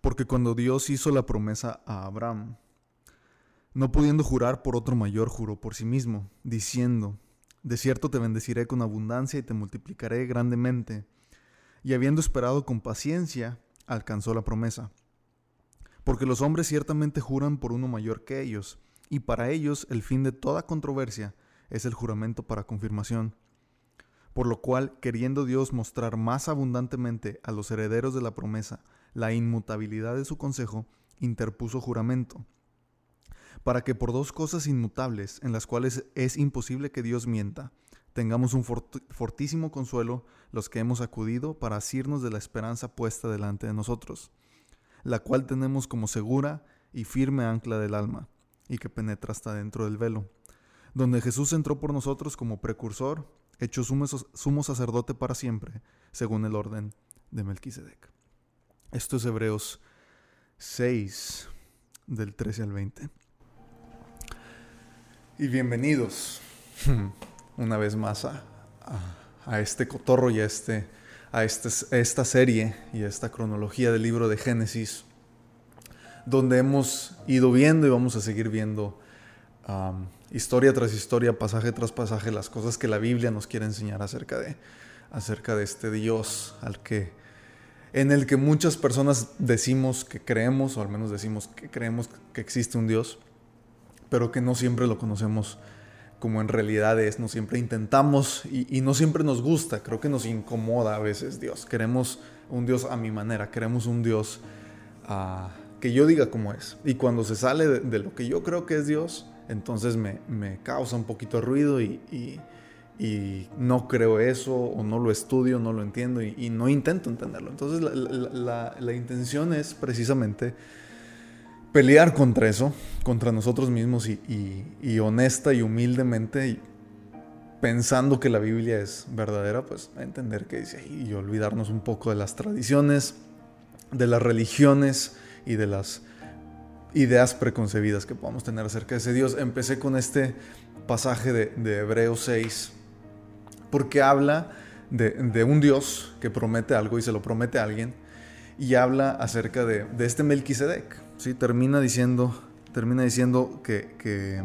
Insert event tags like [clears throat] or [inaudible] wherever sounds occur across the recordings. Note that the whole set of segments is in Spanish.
Porque cuando Dios hizo la promesa a Abraham, no pudiendo jurar por otro mayor, juró por sí mismo, diciendo, De cierto te bendeciré con abundancia y te multiplicaré grandemente. Y habiendo esperado con paciencia, alcanzó la promesa. Porque los hombres ciertamente juran por uno mayor que ellos, y para ellos el fin de toda controversia es el juramento para confirmación. Por lo cual, queriendo Dios mostrar más abundantemente a los herederos de la promesa la inmutabilidad de su consejo, interpuso juramento, para que por dos cosas inmutables, en las cuales es imposible que Dios mienta, tengamos un fortísimo consuelo los que hemos acudido para asirnos de la esperanza puesta delante de nosotros, la cual tenemos como segura y firme ancla del alma, y que penetra hasta dentro del velo, donde Jesús entró por nosotros como precursor, hecho sumo, sacerdote para siempre, según el orden de Melquisedec. Esto es Hebreos 6, del 13 al 20. Y bienvenidos [laughs] una vez más a, a, este cotorro y a, este, a este, esta serie y a esta cronología del libro de Génesis, donde hemos ido viendo y vamos a seguir viendo historia tras historia, pasaje tras pasaje, las cosas que la Biblia nos quiere enseñar acerca de, acerca de este Dios al que, en el que muchas personas decimos que creemos, o al menos decimos que creemos que existe un Dios pero que no siempre lo conocemos como en realidad es, no siempre intentamos y, no siempre nos gusta, creo que nos incomoda a veces Dios. Queremos un Dios a mi manera, queremos un Dios ah, que yo diga como es. Y cuando se sale de, lo que yo creo que es Dios, entonces me, causa un poquito de ruido y, no creo eso o no lo estudio, no lo entiendo y, no intento entenderlo. Entonces la intención es precisamente pelear contra eso, contra nosotros mismos y, honesta y humildemente, y pensando que la Biblia es verdadera, pues entender que dice y olvidarnos un poco de las tradiciones, de las religiones y de las ideas preconcebidas que podamos tener acerca de ese Dios. Empecé con este pasaje de, de Hebreos 6, porque habla de, un Dios que promete algo y se lo promete a alguien, y habla acerca de, este Melquisedec ¿sí? termina diciendo, termina diciendo que, que,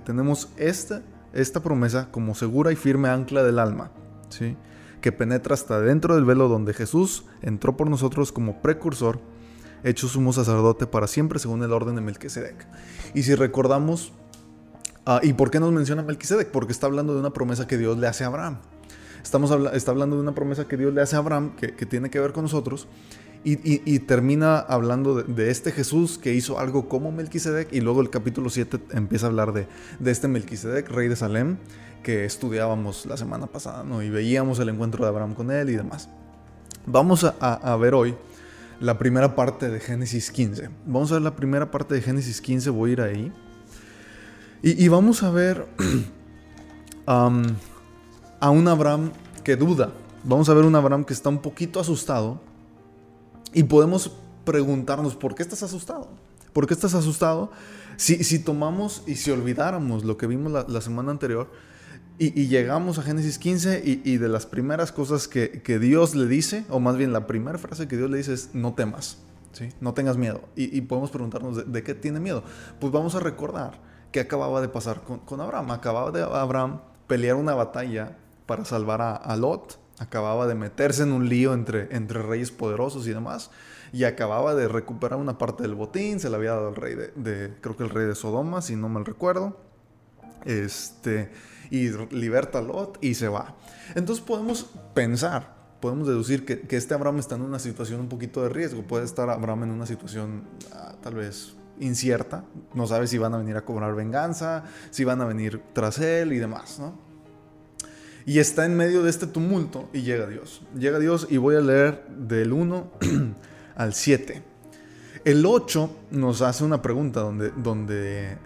tenemos esta, esta promesa como segura y firme ancla del alma, ¿sí? que penetra hasta dentro del velo donde Jesús entró por nosotros como precursor, hecho sumo sacerdote para siempre según el orden de Melquisedec. Y si recordamos, ah, ¿y por qué nos menciona Melquisedec? Porque está hablando de una promesa que Dios le hace a Abraham. Estamos está hablando de una promesa que Dios le hace a Abraham que, tiene que ver con nosotros y, termina hablando de, este Jesús que hizo algo como Melquisedec y luego el capítulo 7 empieza a hablar de, este Melquisedec, rey de Salem, que estudiábamos la semana pasada y veíamos el encuentro de Abraham con él y demás. Vamos a, ver hoy la primera parte de Génesis 15. Vamos a ver la primera parte de Génesis 15, voy a ir ahí. Y, vamos a ver [clears throat] a un Abraham que duda. Vamos a ver un Abraham que está un poquito asustado y podemos preguntarnos, ¿por qué estás asustado? ¿Por qué estás asustado? Si, si tomamos y si olvidáramos lo que vimos la, semana anterior y, llegamos a Génesis 15 y, de las primeras cosas que, Dios le dice, o más bien la primera frase que Dios le dice es, no temas, ¿sí? no tengas miedo. Y, podemos preguntarnos, ¿de, qué tiene miedo? Pues vamos a recordar que acababa de pasar con, Abraham. Acababa de Abraham pelear una batalla para salvar a Lot acababa de meterse en un lío entre, entre reyes poderosos y demás, y acababa de recuperar una parte del botín, se le había dado al rey de, creo que el rey de Sodoma, si no mal recuerdo, este, y liberta a Lot y se va. Entonces podemos pensar, podemos deducir que, este Abraham está en una situación un poquito de riesgo, puede estar Abraham en una situación ah, tal vez incierta, no sabe si van a venir a cobrar venganza, si van a venir tras él y demás, ¿no? Y está en medio de este tumulto y llega Dios. Llega Dios y voy a leer del 1 [clears throat] al 7. El 8 nos hace una pregunta donde, donde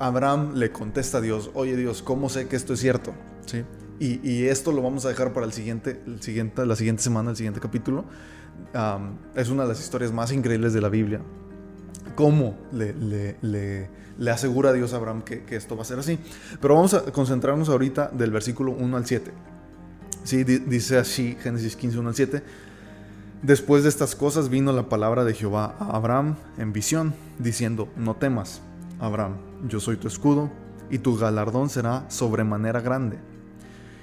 Abraham le contesta a Dios, oye Dios, ¿cómo sé que esto es cierto? ¿Sí? Y, esto lo vamos a dejar para el siguiente, el siguiente, la siguiente semana, el siguiente capítulo. es una de las historias más increíbles de la Biblia. ¿Cómo le, le le asegura a Dios a Abraham que, esto va a ser así. Pero vamos a concentrarnos ahorita del versículo 1 al 7. Sí, dice así Génesis 15, 1 al 7. Después de estas cosas vino la palabra de Jehová a Abraham en visión, diciendo, no temas, Abraham, yo soy tu escudo, y tu galardón será sobremanera grande.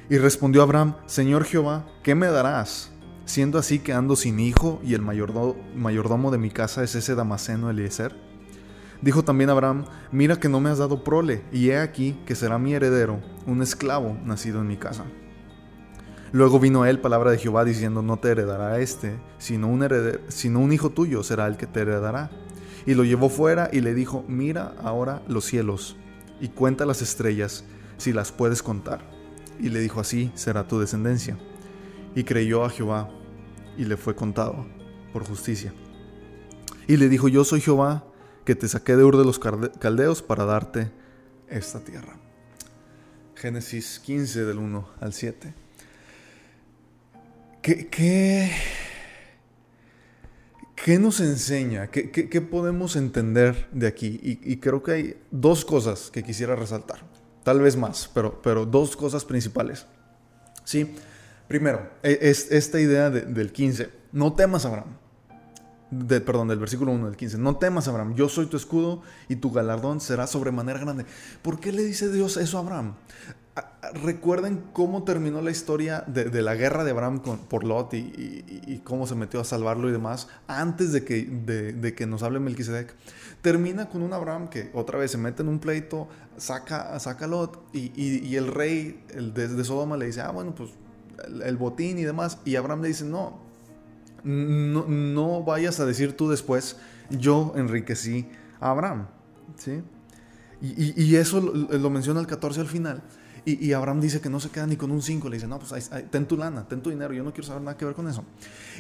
Y respondió Abraham, Señor Jehová, ¿qué me darás? Siendo así que ando sin hijo y el mayordomo, de mi casa es ese Damaseno Eliezer. Dijo también Abraham, mira que no me has dado prole, y he aquí que será mi heredero, un esclavo nacido en mi casa. Luego vino él palabra de Jehová diciendo, no te heredará este, sino un, sino un hijo tuyo será el que te heredará. Y lo llevó fuera y le dijo, mira ahora los cielos y cuenta las estrellas, si las puedes contar. Y le dijo, así será tu descendencia. Y creyó a Jehová y le fue contado por justicia. Y le dijo, yo soy Jehová, que te saqué de Ur de los Caldeos para darte esta tierra. Génesis 15 del 1 al 7. ¿Qué, qué, qué nos enseña? ¿Qué, podemos entender de aquí? Y, creo que hay dos cosas que quisiera resaltar. Tal vez más, pero, pero dos cosas principales. Sí. Primero, e, es esta idea del 15. No temas, Abraham. Perdón, del versículo 1 del 15. No temas, Abraham. Yo soy tu escudo y tu galardón será sobremanera grande. ¿Por qué le dice Dios eso a Abraham? Recuerden cómo terminó la historia de, la guerra de Abraham por Lot y, cómo se metió a salvarlo y demás antes de que, nos hable Melquisedec. Termina con un Abraham que otra vez se mete en un pleito, saca, saca a Lot y, el rey el de, Sodoma le dice, ah, bueno, pues el, botín y demás. Y Abraham le dice, no, no, vayas a decir tú después, yo enriquecí a Abraham. ¿sí? Y, eso lo, menciona el 14 al final. Y, Abraham dice que no se queda ni con un 5. Le dice, no, pues ten tu lana, ten tu dinero, yo no quiero saber nada que ver con eso.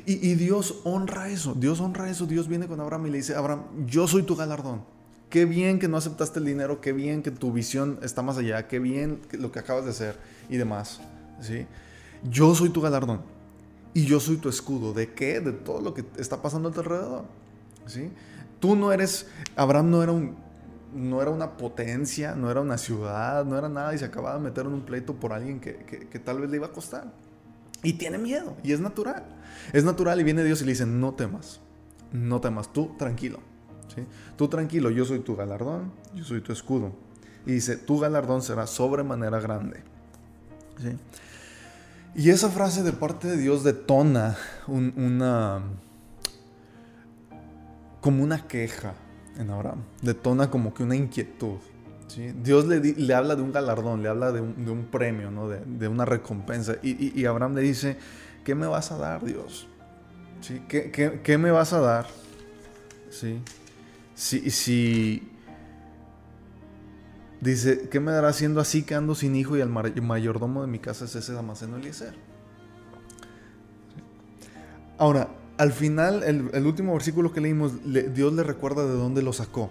Y, Dios honra eso, Dios honra eso. Dios viene con Abraham y le dice, Abraham, yo soy tu galardón. Qué bien que no aceptaste el dinero, qué bien que tu visión está más allá, qué bien lo que acabas de hacer y demás. ¿sí? Yo soy tu galardón y yo soy tu escudo. ¿De qué? De todo lo que está pasando a tu alrededor. ¿Sí? Tú no eres, Abraham no era un, no era una potencia, no era una ciudad, no era nada y se acababa de meter en un pleito por alguien que, que, tal vez le iba a costar. Y tiene miedo, y es natural. Es natural y viene Dios y le dice, no temas, no temas, tú tranquilo. ¿sí? Tú tranquilo, yo soy tu galardón, yo soy tu escudo. Y dice, tu galardón será sobremanera grande. ¿sí? Y esa frase de parte de Dios detona una. como una queja en Abraham. Detona como que una inquietud. Dios le, le, habla de un galardón, le habla de un, premio, ¿no? de, una recompensa. Y, Abraham le dice: ¿Qué me vas a dar, Dios? ¿Qué, me vas a dar? ¿Sí? Si, si, Dice, ¿qué me dará siendo así que ando sin hijo y el mayordomo de mi casa es ese Damaseno Eliezer? Ahora, al final, el, último versículo que leímos, Dios le recuerda de dónde lo sacó.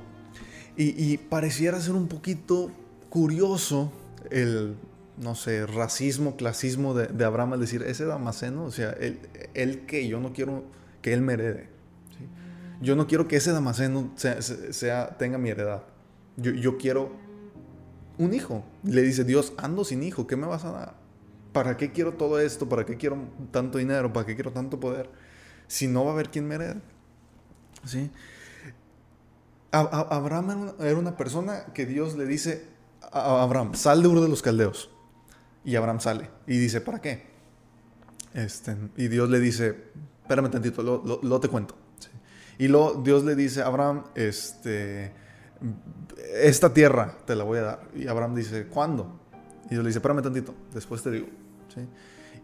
Y, pareciera ser un poquito curioso el, no sé, racismo, clasismo de, Abraham al decir, ese Damaseno, o sea, él, que yo no quiero que él me herede. Yo no quiero que ese Damaseno sea, tenga mi heredad. Yo, yo quiero un hijo. Le dice Dios, ando sin hijo, ¿qué me vas a dar? ¿Para qué quiero todo esto? ¿Para qué quiero tanto dinero? ¿Para qué quiero tanto poder? Si no va a haber quien me herede. ¿Sí? Abraham era una persona que Dios le dice a Abraham, sal de Ur de los Caldeos. Y Abraham sale y dice, ¿para qué? Este, y Dios le dice, espérame tantito, lo, te cuento. Y luego Dios le dice a Abraham, este, esta tierra te la voy a dar. Y Abraham dice, ¿cuándo? Y Dios le dice, espérame tantito, después te digo.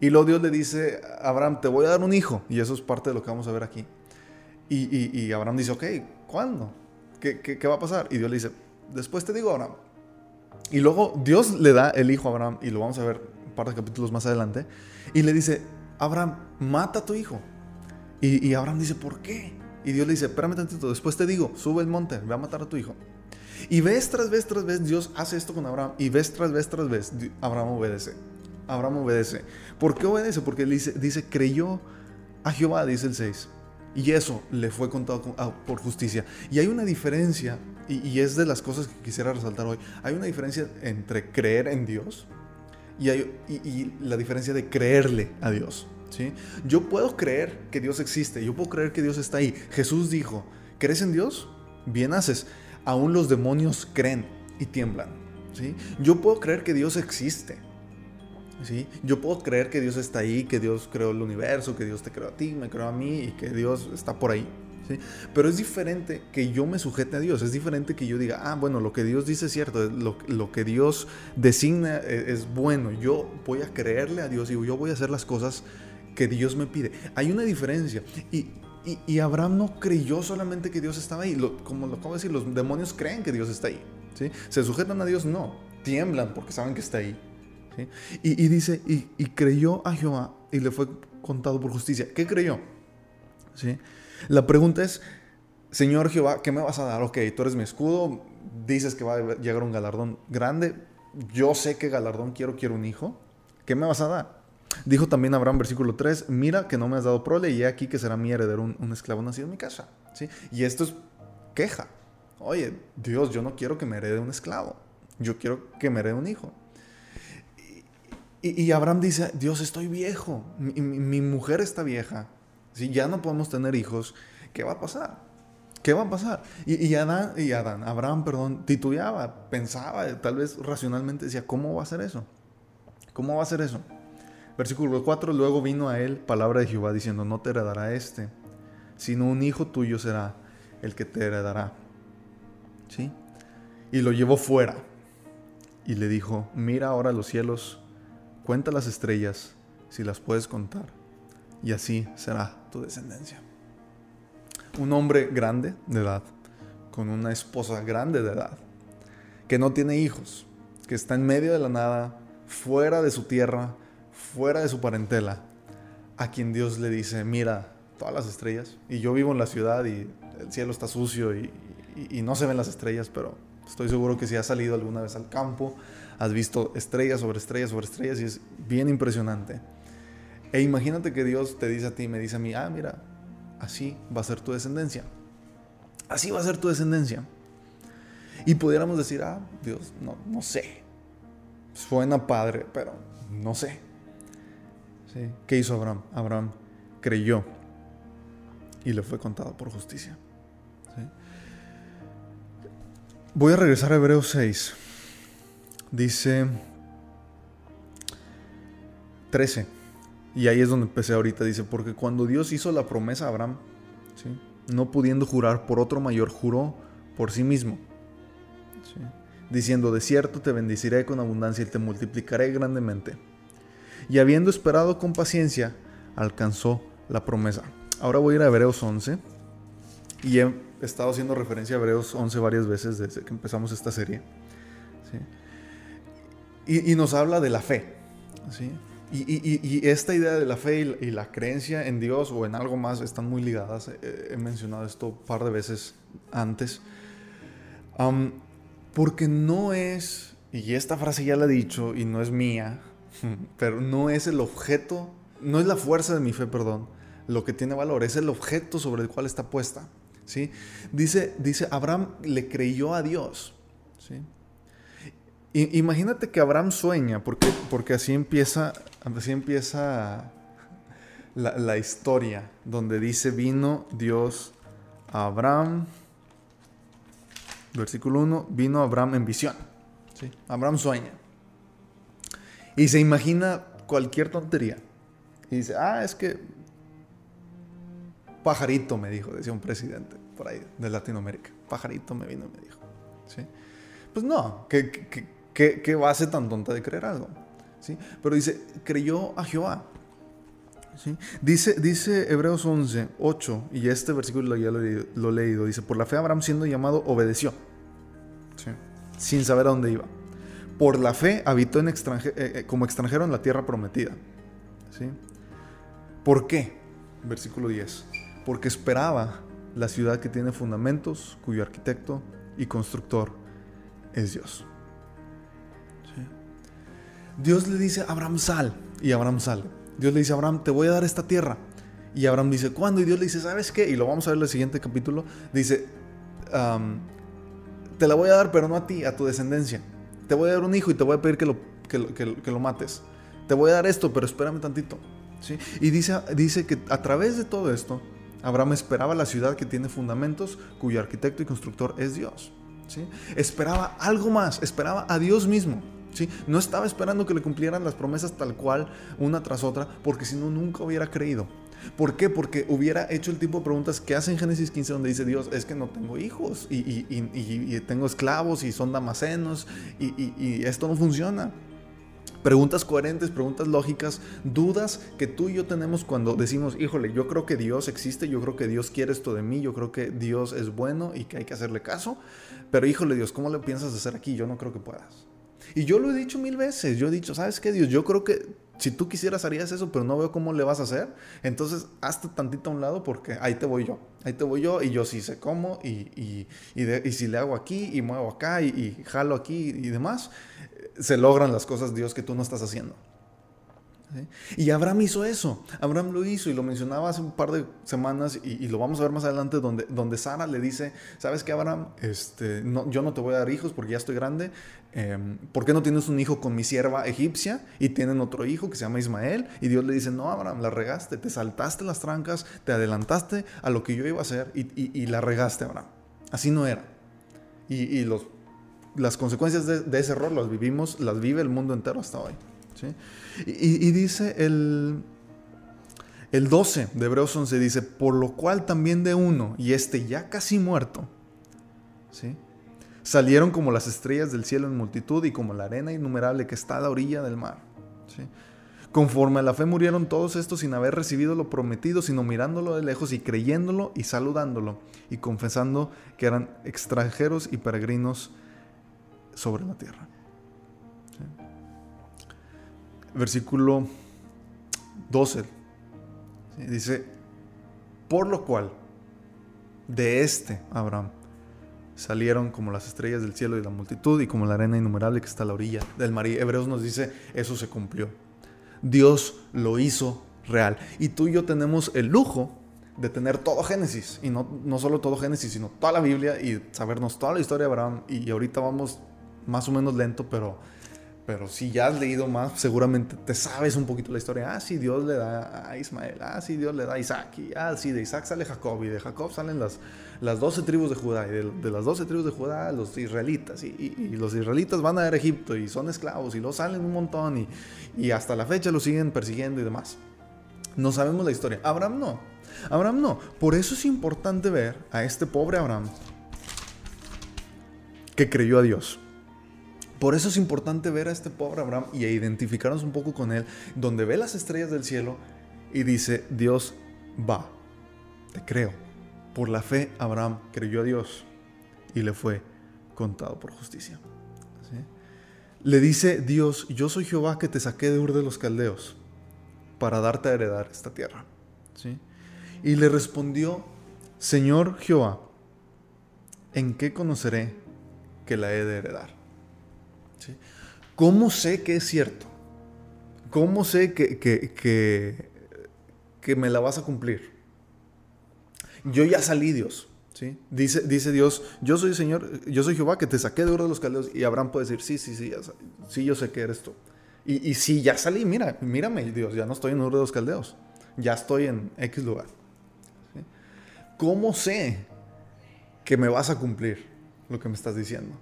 Y luego Dios le dice Abraham, te voy a dar un hijo. Y eso es parte de lo que vamos a ver aquí. Y, Abraham dice, ok, ¿cuándo? ¿Qué, va a pasar? Y Dios le dice, después te digo, Abraham. Y luego Dios le da el hijo a Abraham, y lo vamos a ver un par de capítulos más adelante. Y le dice, Abraham, mata a tu hijo. Y, y Abraham dice, ¿por qué? Y Dios le dice, espérame tantito, después te digo, sube el monte, ve a matar a tu hijo. Y vez tras vez tras vez Dios hace esto con Abraham. Y vez tras vez tras vez Abraham obedece. Abraham obedece. ¿Por qué obedece? Porque dice, dice creyó a Jehová, dice el 6. Y eso le fue contado por justicia. Y hay una diferencia, y, es de las cosas que quisiera resaltar hoy. Hay una diferencia entre creer en Dios y, y la diferencia de creerle a Dios. ¿sí? Yo puedo creer que Dios existe, yo puedo creer que Dios está ahí. Jesús dijo, ¿crees en Dios? Bien haces. Aún los demonios creen y tiemblan. ¿sí? Yo puedo creer que Dios existe. Yo puedo creer que Dios está ahí, que Dios creó el universo, que Dios te creó a ti, me creó a mí y que Dios está por ahí. Pero es diferente que yo me sujete a Dios, es diferente que yo diga, ah, bueno, lo que Dios dice es cierto, lo, lo que Dios designa es, es, bueno, yo voy a creerle a Dios y yo voy a hacer las cosas que Dios me pide. Hay una diferencia y, y, Abraham no creyó solamente que Dios estaba ahí, como lo acabo de decir, los demonios creen que Dios está ahí, ¿sí? se sujetan a Dios, no, tiemblan porque saben que está ahí. Y, dice, y, y, creyó a Jehová y le fue contado por justicia. ¿Qué creyó? ¿Sí? La pregunta es, Señor Jehová, ¿qué me vas a dar? Ok, tú eres mi escudo, dices que va a llegar un galardón grande, yo sé qué galardón quiero, quiero un hijo, ¿qué me vas a dar? Dijo también Abraham, versículo 3, mira que no me has dado prole y he aquí que será mi heredero un, un esclavo nacido en mi casa. ¿Sí? Y esto es queja. Oye, Dios, yo no quiero que me herede un esclavo, yo quiero que me herede un hijo. Y, Abraham dice, Dios, estoy viejo, mi, mujer está vieja, si ya no podemos tener hijos, ¿qué va a pasar? ¿Qué va a pasar? Y, y, Adán, y Adán, Abraham, perdón, titubeaba, pensaba, tal vez racionalmente decía, ¿cómo va a ser eso? ¿Cómo va a ser eso? Versículo 4, luego vino a él palabra de Jehová diciendo, no te heredará este, sino un hijo tuyo será el que te heredará. ¿Sí? Y lo llevó fuera y le dijo, mira ahora los cielos, cuenta las estrellas, si las puedes contar, y así será tu descendencia. Un hombre grande de edad, con una esposa grande de edad, que no tiene hijos, que está en medio de la nada, fuera de su tierra, fuera de su parentela, a quien Dios le dice, mira todas las estrellas, y yo vivo en la ciudad y el cielo está sucio y, y, no se ven las estrellas, pero estoy seguro que si has salido alguna vez al campo, has visto estrellas sobre estrellas sobre estrellas y es bien impresionante. E imagínate que Dios te dice a ti, me dice a mí, ah, mira, así va a ser tu descendencia. Así va a ser tu descendencia. Y pudiéramos decir, ah, Dios, no, no sé. Suena padre, pero no sé. ¿Qué hizo Abraham? Abraham creyó y le fue contado por justicia. Voy a regresar a Hebreos 6. Dice 13. Y ahí es donde empecé ahorita. Dice, porque cuando Dios hizo la promesa a Abraham, no pudiendo jurar por otro mayor, juró por sí mismo. Diciendo, de cierto te bendeciré con abundancia y te multiplicaré grandemente. Y habiendo esperado con paciencia, alcanzó la promesa. Ahora voy a ir a Hebreos 11. Y he estado haciendo referencia a Hebreos 11 varias veces desde que empezamos esta serie. ¿sí? Y, nos habla de la fe. ¿sí? Y, esta idea de la fe y la, creencia en Dios o en algo más están muy ligadas. He mencionado esto un par de veces antes. Porque no es, y esta frase ya la he dicho y no es mía, [laughs] pero no es el objeto, no es la fuerza de mi fe, perdón, lo que tiene valor, es el objeto sobre el cual está puesta. Dice, dice, Abraham le creyó a Dios. imagínate que Abraham sueña, porque, porque así empieza, así empieza la, historia, donde dice, vino Dios a Abraham, versículo 1, vino Abraham en visión. Abraham sueña. Y se imagina cualquier tontería. Y dice, ah, es que pajarito me dijo, decía un presidente por ahí de Latinoamérica. Pajarito me vino y me dijo. ¿Sí? Pues no, ¿qué, qué, qué, qué base tan tonta de creer algo? ¿Sí? Pero dice, creyó a Jehová. ¿Sí? Dice, dice Hebreos 11, 8, y este versículo ya lo, lo, he leído, dice, por la fe Abraham siendo llamado obedeció, ¿sí? sin saber a dónde iba. Por la fe habitó extranje eh, como extranjero en la tierra prometida. ¿sí? ¿Por qué? Versículo 10. Porque esperaba la ciudad que tiene fundamentos, cuyo arquitecto y constructor es Dios. ¿Sí? Dios le dice a Abraham sal, y Abraham sale. Dios le dice a Abraham, te voy a dar esta tierra. Y Abraham dice, ¿cuándo? Y Dios le dice, ¿sabes qué? Y lo vamos a ver en el siguiente capítulo. Dice, um, te la voy a dar, pero no a ti, a tu descendencia. Te voy a dar un hijo y te voy a pedir que lo, que, que, que lo mates. Te voy a dar esto, pero espérame tantito. ¿sí? Y dice, dice que a través de todo esto, Abraham esperaba la ciudad que tiene fundamentos, cuyo arquitecto y constructor es Dios. ¿sí? Esperaba algo más, esperaba a Dios mismo. ¿sí? No estaba esperando que le cumplieran las promesas tal cual, una tras otra, porque si no, nunca hubiera creído. ¿Por qué? Porque hubiera hecho el tipo de preguntas que hace en Génesis 15 donde dice Dios, es que no tengo hijos y, tengo esclavos y son damasenos y, esto no funciona. Preguntas coherentes, preguntas lógicas, dudas que tú y yo tenemos cuando decimos, híjole, yo creo que Dios existe, yo creo que Dios quiere esto de mí, yo creo que Dios es bueno y que hay que hacerle caso, pero híjole Dios, ¿cómo le piensas hacer aquí? Yo no creo que puedas. Y yo lo he dicho mil veces, yo he dicho, ¿sabes qué Dios? Yo creo que si tú quisieras harías eso, pero no veo cómo le vas a hacer. Entonces, hazte tantito a un lado porque ahí te voy yo. Ahí te voy yo y yo sí sé cómo y, y, y, si le hago aquí y muevo acá y, jalo aquí y demás, se logran las cosas, Dios, que tú no estás haciendo. Y Abraham hizo eso, Abraham lo hizo y lo mencionaba hace un par de semanas y, lo vamos a ver más adelante donde, donde Sara le dice, ¿sabes qué Abraham? Este, yo no te voy a dar hijos porque ya estoy grande, em, ¿por qué no tienes un hijo con mi sierva egipcia? Y tienen otro hijo que se llama Ismael y Dios le dice, no Abraham, la regaste, te saltaste las trancas, te adelantaste a lo que yo iba a hacer y, la regaste Abraham. Así no era. Y, los, las consecuencias de, de ese error las vivimos, las vive el mundo entero hasta hoy. Y, dice el, el 12 de Hebreos 11, dice, por lo cual también de uno, y este ya casi muerto, ¿sí? salieron como las estrellas del cielo en multitud y como la arena innumerable que está a la orilla del mar. Conforme a la fe murieron todos estos sin haber recibido lo prometido, sino mirándolo de lejos y creyéndolo y saludándolo y confesando que eran extranjeros y peregrinos sobre la tierra versículo 12. Dice, por lo cual, de este Abraham salieron como las estrellas del cielo y la multitud y como la arena innumerable que está a la orilla del mar. Hebreos nos dice, eso se cumplió. Dios lo hizo real. Y tú y yo tenemos el lujo de tener todo Génesis. Y no, no solo todo Génesis, sino toda la Biblia y sabernos toda la historia de Abraham. Y ahorita vamos más o menos lento, pero pero si ya has leído más, seguramente te sabes un poquito la historia. Ah, sí, Dios le da a Ismael. Ah, sí, Dios le da a Isaac. Y ah, sí, de Isaac sale Jacob. Y de Jacob salen las, las 12 tribus de Judá. Y de, las 12 tribus de Judá, los israelitas. Y, los israelitas van a Egipto y son esclavos. Y los salen un montón. Y, y hasta la fecha los siguen persiguiendo y demás. No sabemos la historia. Abraham no. Abraham no. Por eso es importante ver a este pobre Abraham que creyó a Dios. Por eso es importante ver a este pobre Abraham y identificarnos un poco con él, donde ve las estrellas del cielo y dice, Dios va, te creo. Por la fe Abraham creyó a Dios y le fue contado por justicia. Le dice Dios, yo soy Jehová que te saqué de Ur de los Caldeos para darte a heredar esta tierra. ¿Sí? Y le respondió, Señor Jehová, ¿en qué conoceré que la he de heredar? ¿Cómo sé que es cierto? ¿Cómo sé que, que, que, me la vas a cumplir? Yo ya salí, Dios. ¿sí? Dice, dice Dios, yo soy Señor, yo soy Jehová que te saqué de oro de los caldeos. Y Abraham puede decir, sí, sí, sí, sí, yo sé que eres tú. Y, y sí, ya salí, mira, mírame, Dios, ya no estoy en oro de los caldeos. Ya estoy en X lugar. ¿Cómo sé que me vas a cumplir lo que me estás diciendo?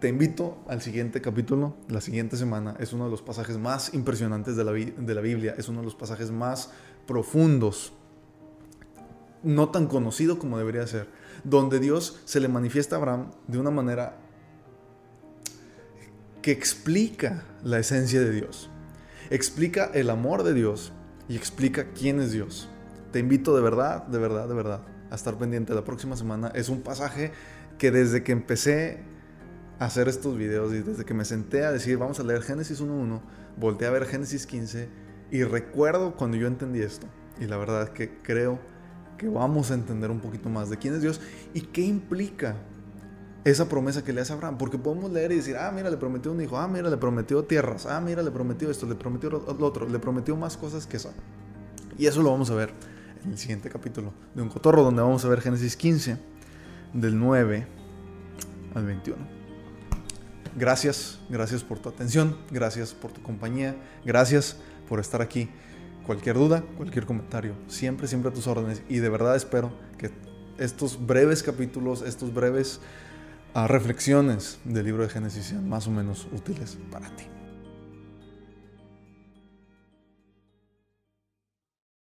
Te invito al siguiente capítulo, la siguiente semana. Es uno de los pasajes más impresionantes de la, de la Biblia, es uno de los pasajes más profundos, no tan conocido como debería ser, donde Dios se le manifiesta a Abraham de una manera que explica la esencia de Dios, explica el amor de Dios y explica quién es Dios. Te invito de verdad, de verdad, de verdad a estar pendiente la próxima semana. Es un pasaje que desde que empecé hacer estos videos y desde que me senté a decir, vamos a leer Génesis 1.1, volteé a ver Génesis 15 y recuerdo cuando yo entendí esto. Y la verdad es que creo que vamos a entender un poquito más de quién es Dios y qué implica esa promesa que le hace a Abraham. Porque podemos leer y decir, ah, mira, le prometió un hijo, ah, mira, le prometió tierras, ah, mira, le prometió esto, le prometió lo otro, le prometió más cosas que eso. Y eso lo vamos a ver en el siguiente capítulo de Un Cotorro, donde vamos a ver Génesis 15, del 9 al 21. Gracias, gracias por tu atención, gracias por tu compañía, gracias por estar aquí cualquier duda, cualquier comentario, siempre, siempre a tus órdenes. Y de verdad espero que estos breves capítulos, estos breves ah, reflexiones del libro de Génesis sean más o menos útiles para ti.